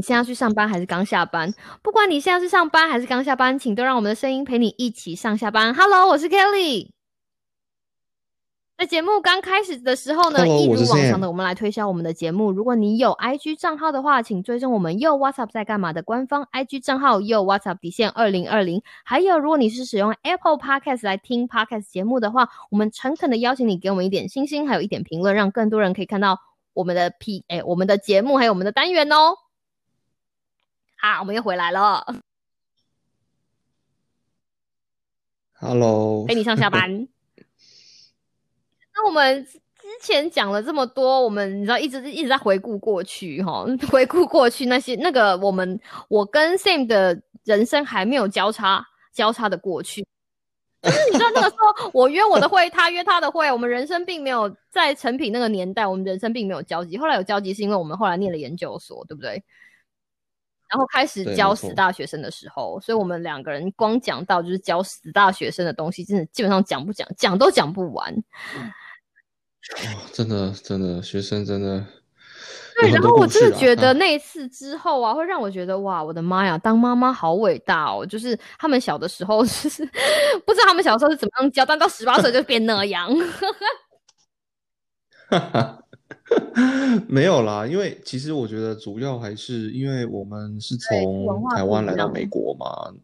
你现在去上班还是刚下班？不管你现在是上班还是刚下班，请都让我们的声音陪你一起上下班。Hello，我是 Kelly。在节目刚开始的时候呢，一如往常的，我们来推销我们的节目。如果你有 IG 账号的话，请追踪我们又 WhatsApp 在干嘛的官方 IG 账号又 WhatsApp 底线二零二零。还有，如果你是使用 Apple Podcast 来听 Podcast 节目的话，我们诚恳的邀请你给我们一点星星，还有一点评论，让更多人可以看到我们的 P 哎，我们的节目还有我们的单元哦。好，我们又回来了。Hello，陪你上下班。那我们之前讲了这么多，我们你知道一直一直在回顾过去哈，回顾过去那些那个我们我跟 Sam 的人生还没有交叉交叉的过去，就是你知道那个时候我约我的会，他约他的会，我们人生并没有在成品那个年代，我们人生并没有交集。后来有交集是因为我们后来念了研究所，对不对？然后开始教死大学生的时候，所以我们两个人光讲到就是教死大学生的东西，真的基本上讲不讲讲都讲不完。哇，真的真的，学生真的对。然后我真的觉得那一次之后啊，会让我觉得哇，我的妈呀，当妈妈好伟大哦！就是他们小的时候，就是不知道他们小时候是怎么样教，但到十八岁就变那样。没有啦，因为其实我觉得主要还是因为我们是从台湾来到美国嘛。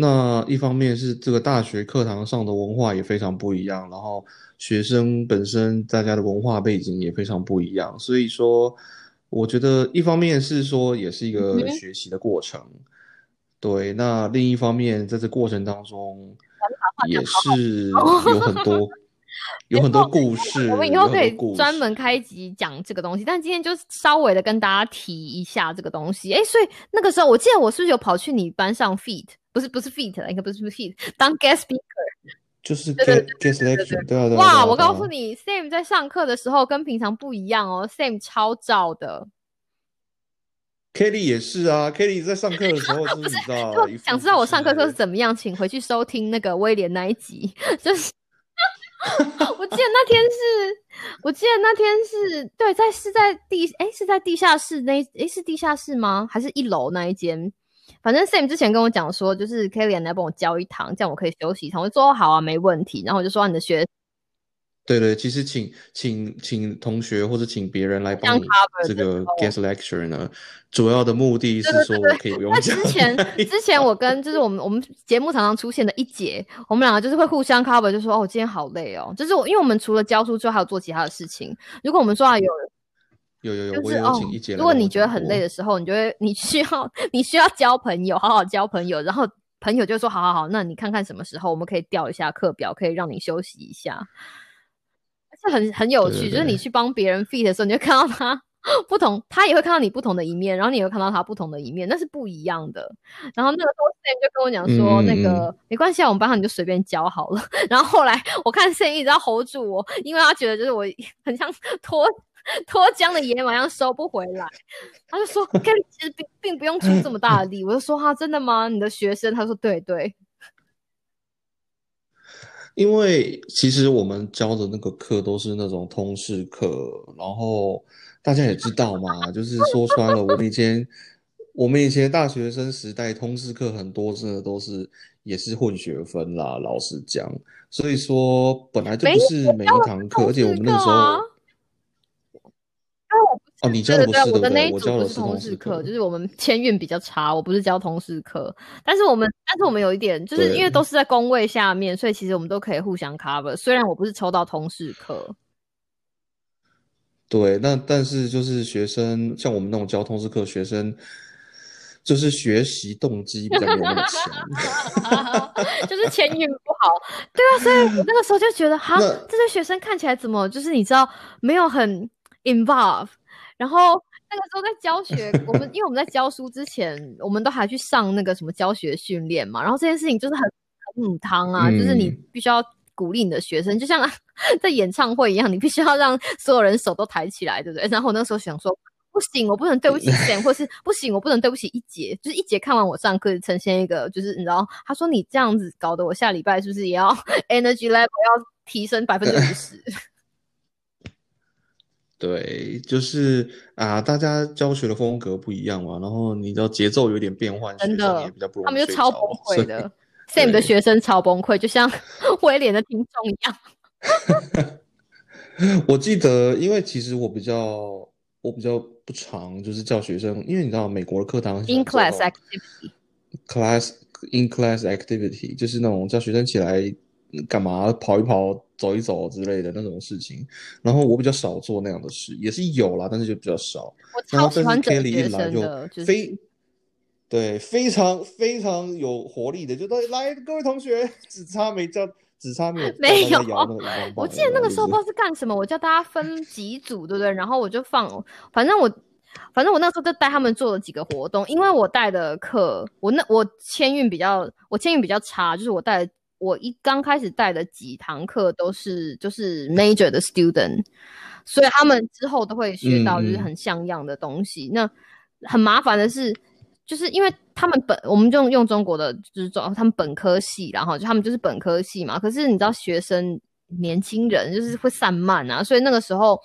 那一方面是这个大学课堂上的文化也非常不一样，然后学生本身大家的文化背景也非常不一样，所以说我觉得一方面是说也是一个学习的过程，对。那另一方面在这过程当中也是有很多有很多故事，我们以后可以专门开集讲这个东西，但今天就稍微的跟大家提一下这个东西。哎，所以那个时候我记得我是不是有跑去你班上 feed？不是不是 feat，应该不是 feat，当 guest speaker，就是 guest lecture，对啊对啊。哇，我告诉你，Sam 在上课的时候跟平常不一样哦，Sam 超照的。Kelly 也是啊，Kelly 在上课的时候 是不知道？想知道我上课课是怎么样，请回去收听那个威廉那一集。就是，我记得那天是，我记得那天是对，在是在地，哎，是在地下室那，哎，是地下室吗？还是一楼那一间？反正 Sam 之前跟我讲说，就是 Kelly 来帮我教一堂，这样我可以休息一堂。我就说好啊，没问题。然后我就说你的学，对对，其实请请请同学或者请别人来帮你这个 guest lecture 呢，主要的目的是说可以不用讲。之前之前我跟就是我们我们节目常常出现的一节，我们两个就是会互相 cover，就说哦，今天好累哦。就是我因为我们除了教书之外，还有做其他的事情。如果我们说啊有。有有有，我有请一节。如果你觉得很累的时候，你就会你需要你需要交朋友，好好交朋友，然后朋友就说好好好，那你看看什么时候我们可以调一下课表，可以让你休息一下，而且很很有趣，就是你去帮别人 feed 的时候，你就看到他 不同，他也会看到你不同的一面，然后你也会看到他不同的一面，那是不一样的。然后那个时候 Sam 就跟我讲说，那个没关系啊，我们班上你就随便教好了。然后后来我看 Sam 一直要 hold 住我，因为他觉得就是我很像拖。脱缰的野马上收不回来，他就说：“跟其实并并不用出这么大的力。”我就说：“哈，真的吗？你的学生？”他说：“对对。”因为其实我们教的那个课都是那种通识课，然后大家也知道嘛，就是说穿了，我们以前我们以前大学生时代通识课很多真的都是也是混学分啦，老实讲，所以说本来就不是每一堂课，而且我们那个时候。哦，你教的不是我的那一组不是通识课，就是我们签运比较差，我不是教通识课。但是我们，但是我们有一点，就是因为都是在工位下面，所以其实我们都可以互相 cover。虽然我不是抽到通识课，对，那但是就是学生像我们那种教通识课学生，就是学习动机比较没有那么强，就是签运不好。对啊，所以我那个时候就觉得，哈，这些学生看起来怎么就是你知道没有很 involve。然后那个时候在教学，我们因为我们在教书之前，我们都还去上那个什么教学训练嘛。然后这件事情就是很很母汤啊，就是你必须要鼓励你的学生，就像 在演唱会一样，你必须要让所有人手都抬起来，对不对？然后我那时候想说，不行，我不能对不起 Sam，或是不行，我不能对不起一节，就是一节看完我上课呈现一个，就是你知道，他说你这样子搞得我下礼拜是不是也要 energy level 要提升百分之五十？对，就是啊，大家教学的风格不一样嘛，然后你知道节奏有点变换，真的，他们就超崩溃的。Sam 的学生超崩溃，就像 威廉的听众一样。我记得，因为其实我比较我比较不常就是叫学生，因为你知道美国的课堂 in class activity，class in class activity 就是那种叫学生起来干嘛跑一跑、走一走之类的那种事情。然后我比较少做那样的事，也是有啦，但是就比较少。我超喜欢整学生的，非对非常非常有活力的，就都来各位同学，只差没叫。只差没有 没有，我记得那个时候不知道是干什么，我叫大家分几组，对不对？然后我就放，反正我，反正我那时候就带他们做了几个活动，因为我带的课，我那我签运比较，我签运比较差，就是我带我一刚开始带的几堂课都是就是 major 的 student，所以他们之后都会学到就是很像样的东西。那很麻烦的是。就是因为他们本，我们就用中国的，就是中他们本科系，然后就他们就是本科系嘛。可是你知道，学生年轻人就是会散漫啊，所以那个时候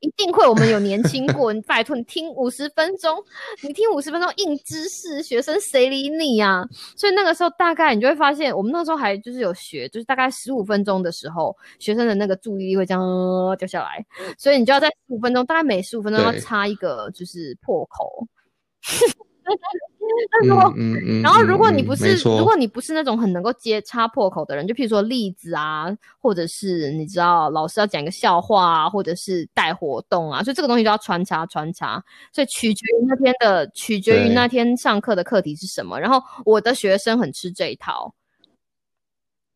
一定会我们有年轻过。你拜托，你听五十分钟，你听五十分钟硬知识，学生谁理你呀？所以那个时候大概你就会发现，我们那时候还就是有学，就是大概十五分钟的时候，学生的那个注意力会这样掉下来，所以你就要在十五分钟，大概每十五分钟要插一个就是破口。那如果，然后如果你不是，如果你不是那种很能够接插破口的人，就譬如说例子啊，或者是你知道老师要讲一个笑话啊，或者是带活动啊，所以这个东西就要穿插穿插，所以取决于那天的，取决于那天上课的课题是什么。然后我的学生很吃这一套。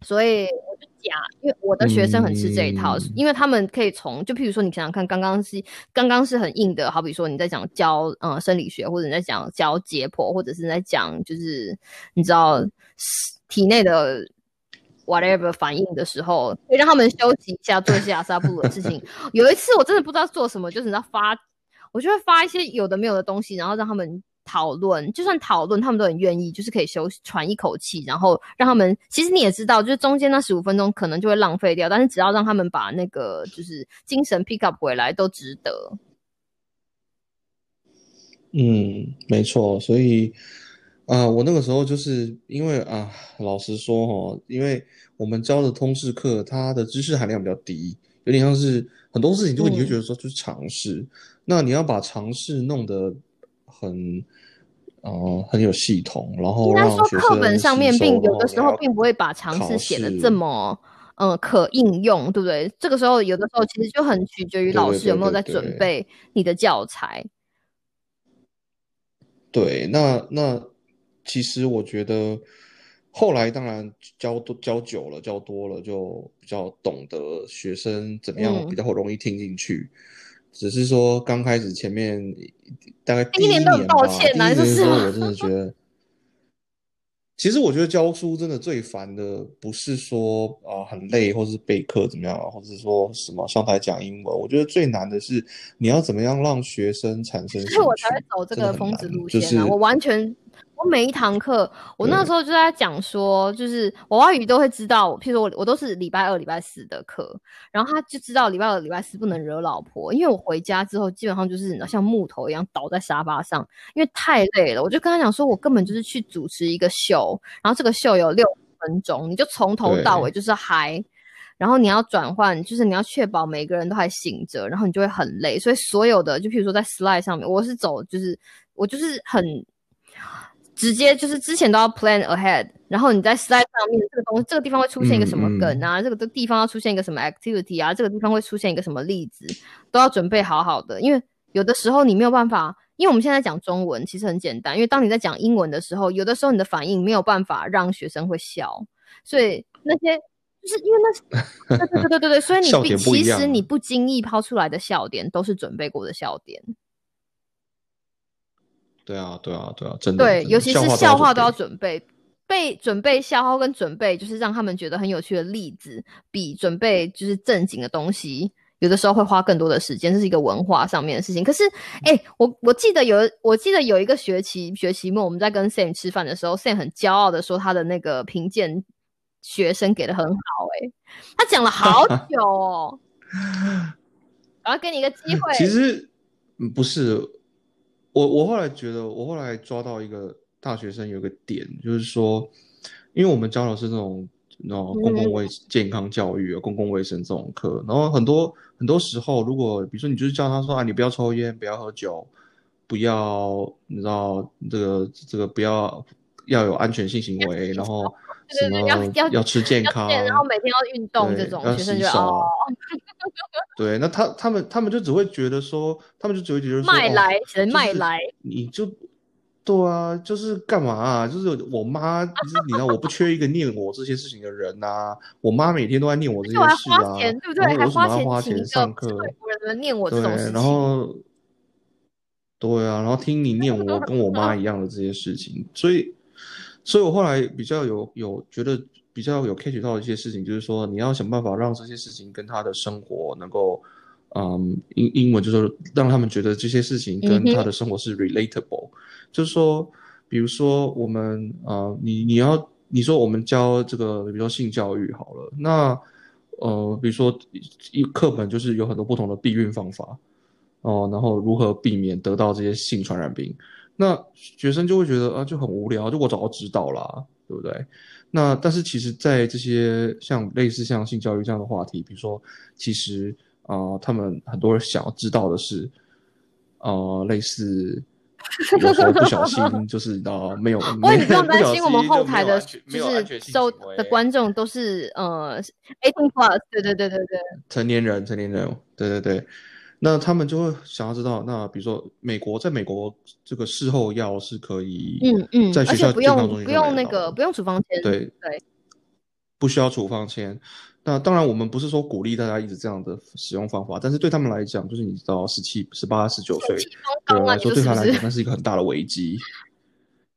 所以我就讲，因为我的学生很吃这一套，因为他们可以从，就譬如说你想想看，刚刚是刚刚是很硬的，好比说你在讲教嗯生理学，或者你在讲教解剖，或者是在讲就是你知道体内的 whatever 反应的时候，可以让他们休息一下，做一些阿萨布鲁的事情。有一次我真的不知道做什么，就是你知道发，我就会发一些有的没有的东西，然后让他们。讨论，就算讨论，他们都很愿意，就是可以休息喘一口气，然后让他们。其实你也知道，就是中间那十五分钟可能就会浪费掉，但是只要让他们把那个就是精神 pick up 回来，都值得。嗯，没错。所以啊，我那个时候就是因为啊，老实说哈，因为我们教的通识课，它的知识含量比较低，有点像是很多事情，就会你会觉得说就是尝试。那你要把尝试弄得很。哦，很有系统，然后应该说课本上面并有的时候并不会把常识写的这么嗯可应用，对不对？这个时候有的时候其实就很取决于老师有没有在准备你的教材。对，那那其实我觉得后来当然教多教久了，教多了就比较懂得学生怎么样比较容易听进去。只是说刚开始前面大概第一年吧，第一年的时候我真的觉得，其实我觉得教书真的最烦的不是说啊很累，或是备课怎么样啊，或是说什么上台讲英文，我觉得最难的是你要怎么样让学生产生。所以我才会走这个疯子路线啊，我完全。我每一堂课，我那时候就在讲说，就是我外语都会知道，譬如说我我都是礼拜二、礼拜四的课，然后他就知道礼拜二、礼拜四不能惹老婆，因为我回家之后基本上就是像木头一样倒在沙发上，因为太累了。我就跟他讲说，我根本就是去主持一个秀，然后这个秀有六分钟，你就从头到尾就是嗨，然后你要转换，就是你要确保每个人都还醒着，然后你就会很累。所以所有的，就譬如说在 slide 上面，我是走，就是我就是很。直接就是之前都要 plan ahead，然后你在 slide 上面这个东这个地方会出现一个什么梗啊，这个的地方要出现一个什么 activity 啊，这个地方会出现一个什么例子，都要准备好好的。因为有的时候你没有办法，因为我们现在讲中文其实很简单，因为当你在讲英文的时候，有的时候你的反应没有办法让学生会笑，所以那些就是因为那对对对对对 对，所以你其实你不经意抛出来的笑点都是准备过的笑点。对啊，对啊，对啊，真的。对，尤其是笑话都要准备，备准备笑话跟准备就是让他们觉得很有趣的例子，比准备就是正经的东西，有的时候会花更多的时间，这是一个文化上面的事情。可是，哎，我我记得有，我记得有一个学期学期末，我们在跟 Sam 吃饭的时候，Sam 很骄傲的说他的那个评鉴学生给的很好，哎，他讲了好 久哦。我要给你一个机会。其实不是，我我后来觉得，我后来抓到一个大学生有个点，就是说，因为我们教的是这种那种公共卫健康教育啊，公共卫生这种课，然后很多很多时候，如果比如说你就是叫他说啊，你不要抽烟，不要喝酒，不要你知道这个这个不要要有安全性行为，然后。对对，要要要吃健康，然后每天要运动，这种要洗手。对，那他他们他们就只会觉得说，他们就只会觉得说，卖来谁卖来？你就对啊，就是干嘛啊？就是我妈，就是你知道，我不缺一个念我这些事情的人呐。我妈每天都在念我这些事啊，对不对？还花钱花钱上课，人念我这种事然后对啊，然后听你念我跟我妈一样的这些事情，所以。所以我后来比较有有觉得比较有 catch 到一些事情，就是说你要想办法让这些事情跟他的生活能够，嗯，英英文就是让他们觉得这些事情跟他的生活是 relatable，就是说，比如说我们啊，你你要你说我们教这个，比如说性教育好了，那呃，比如说一课本就是有很多不同的避孕方法哦，然后如何避免得到这些性传染病。那学生就会觉得啊，就很无聊，就我早就知道啦，对不对？那但是其实，在这些像类似像性教育这样的话题，比如说，其实啊，他们很多人想要知道的是，呃，类似有时候不小心 就是啊，没有，我也不用担心我们后台的，就是收的观众都是呃，eighteen plus，对对对对对，成年人，成年人，对对对。那他们就会想要知道，那比如说美国，在美国这个事后药是可以，嗯嗯，在学校不用不用那个不用处方签，对对，不需要处方签。那当然，我们不是说鼓励大家一直这样的使用方法，但是对他们来讲，就是你知道，十七、十八、十九岁的人来说，对他来讲，那是一个很大的危机。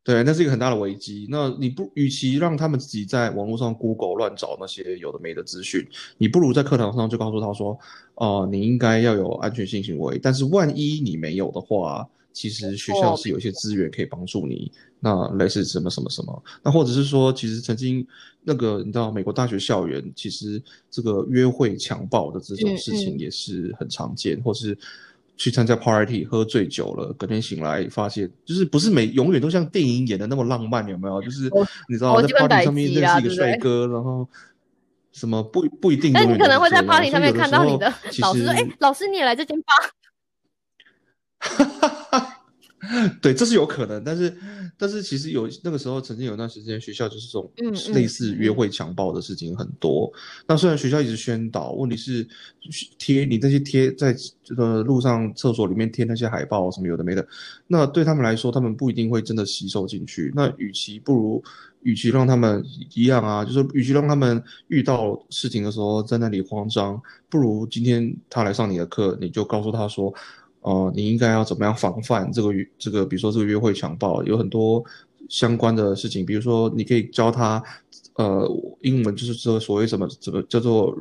对，那是一个很大的危机。那你不，与其让他们自己在网络上 Google 乱找那些有的没的资讯，你不如在课堂上就告诉他说：“哦，你应该要有安全性行为。但是万一你没有的话，其实学校是有一些资源可以帮助你。那类似什么什么什么，那或者是说，其实曾经那个你知道，美国大学校园其实这个约会强暴的这种事情也是很常见，或是。”去参加 party，喝醉酒了，隔天醒来发现，就是不是每永远都像电影演的那么浪漫，有没有？就是你知道在 party 上面认识一个帅哥，然后什么不不一定。那你可能会在 party 上面看到你的老师说：“哎，老师你也来这间吧。” 对，这是有可能，但是，但是其实有那个时候曾经有段时间，学校就是这种类似约会强暴的事情很多。那虽然学校一直宣导，问题是贴你那些贴在这个路上、厕所里面贴那些海报什么有的没的，那对他们来说，他们不一定会真的吸收进去。那与其不如，与其让他们一样啊，就是与其让他们遇到事情的时候在那里慌张，不如今天他来上你的课，你就告诉他说。哦，你应该要怎么样防范这个这个，比如说这个约会强暴，有很多相关的事情，比如说你可以教他，呃，英文就是说所谓什么怎么叫做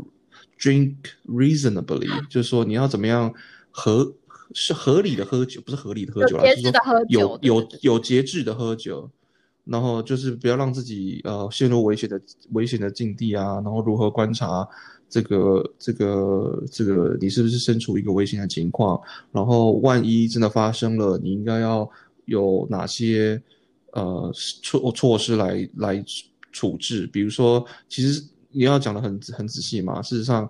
drink reasonably，就是说你要怎么样合是合理的喝酒，不是合理的喝酒，啦，就是说，有有有节制的喝酒，然后就是不要让自己呃陷入危险的危险的境地啊，然后如何观察。这个这个这个，你是不是身处一个危险的情况？然后万一真的发生了，你应该要有哪些呃措措施来来处置？比如说，其实你要讲的很很仔细嘛。事实上，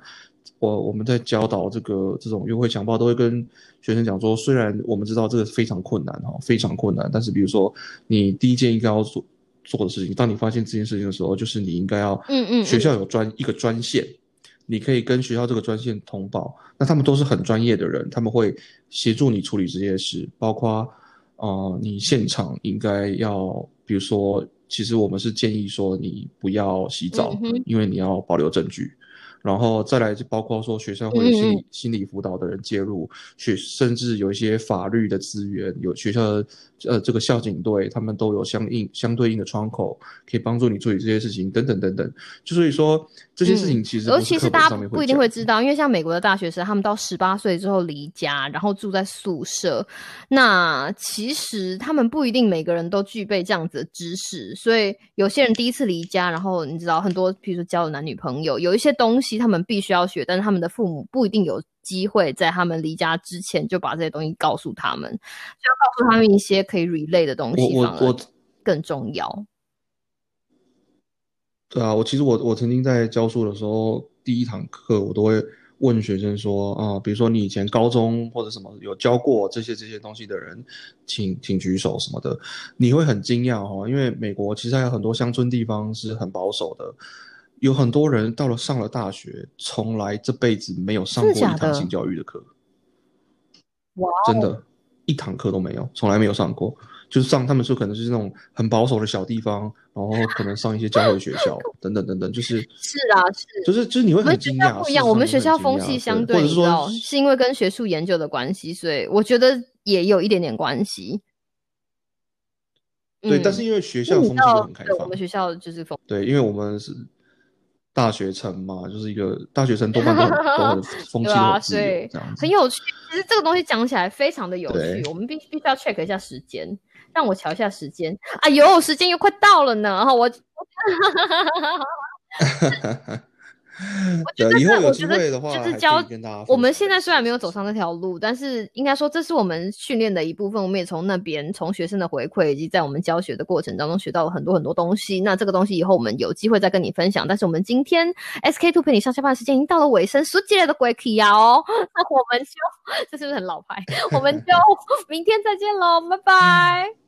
我我们在教导这个这种约会强暴，都会跟学生讲说，虽然我们知道这个非常困难哈，非常困难，但是比如说，你第一件应该要做做的事情，当你发现这件事情的时候，就是你应该要，嗯嗯，学校有专一个专线。你可以跟学校这个专线通报，那他们都是很专业的人，他们会协助你处理这些事，包括，呃，你现场应该要，比如说，其实我们是建议说你不要洗澡，因为你要保留证据。然后再来就包括说学校会有心理心理辅导的人介入，学甚至有一些法律的资源，有学校的呃这个校警队，他们都有相应相对应的窗口，可以帮助你处理这些事情等等等等。就所以说这些事情其实尤其是大家不一定会知道，因为像美国的大学生，他们到十八岁之后离家，然后住在宿舍，那其实他们不一定每个人都具备这样子的知识，所以有些人第一次离家，然后你知道很多，比如说交了男女朋友，有一些东西。西他们必须要学，但是他们的父母不一定有机会在他们离家之前就把这些东西告诉他们，就要告诉他们一些可以 relay 的东西，我我我更重要。对啊，我其实我我曾经在教书的时候，第一堂课我都会问学生说啊，比如说你以前高中或者什么有教过这些这些东西的人，请请举手什么的，你会很惊讶哈，因为美国其实还有很多乡村地方是很保守的，有很多人到了上了大学，从来这辈子没有上过一堂性教育的课，哇，真的，一堂课都没有，从来没有上过。就是上，他们说可能是那种很保守的小地方，然后可能上一些教会学校 等等等等，就是是啊，是，就是就是你会很惊讶，不一样。我们学校风气相对，或者说是因为跟学术研究的关系，所以我觉得也有一点点关系。对，但是因为学校风气都很开放，我们学校就是风对，因为我们是大学城嘛，就是一个大学城多半都都很 风气很自由，这样子很有趣。其实这个东西讲起来非常的有趣，我们必必须要 check 一下时间。让我瞧一下时间，哎呦，时间又快到了呢！哈，我，我觉得，以后有机会的话，就是教我们现在虽然没有走上那条路，但是应该说这是我们训练的一部分。我们也从那边，从学生的回馈以及在我们教学的过程当中学到了很多很多东西。那这个东西以后我们有机会再跟你分享。但是我们今天 SK Two 陪你上下班的时间已经到了尾声，说起来的鬼气呀哦！那我们就 这是不是很老牌？我们就 明天再见喽，拜拜。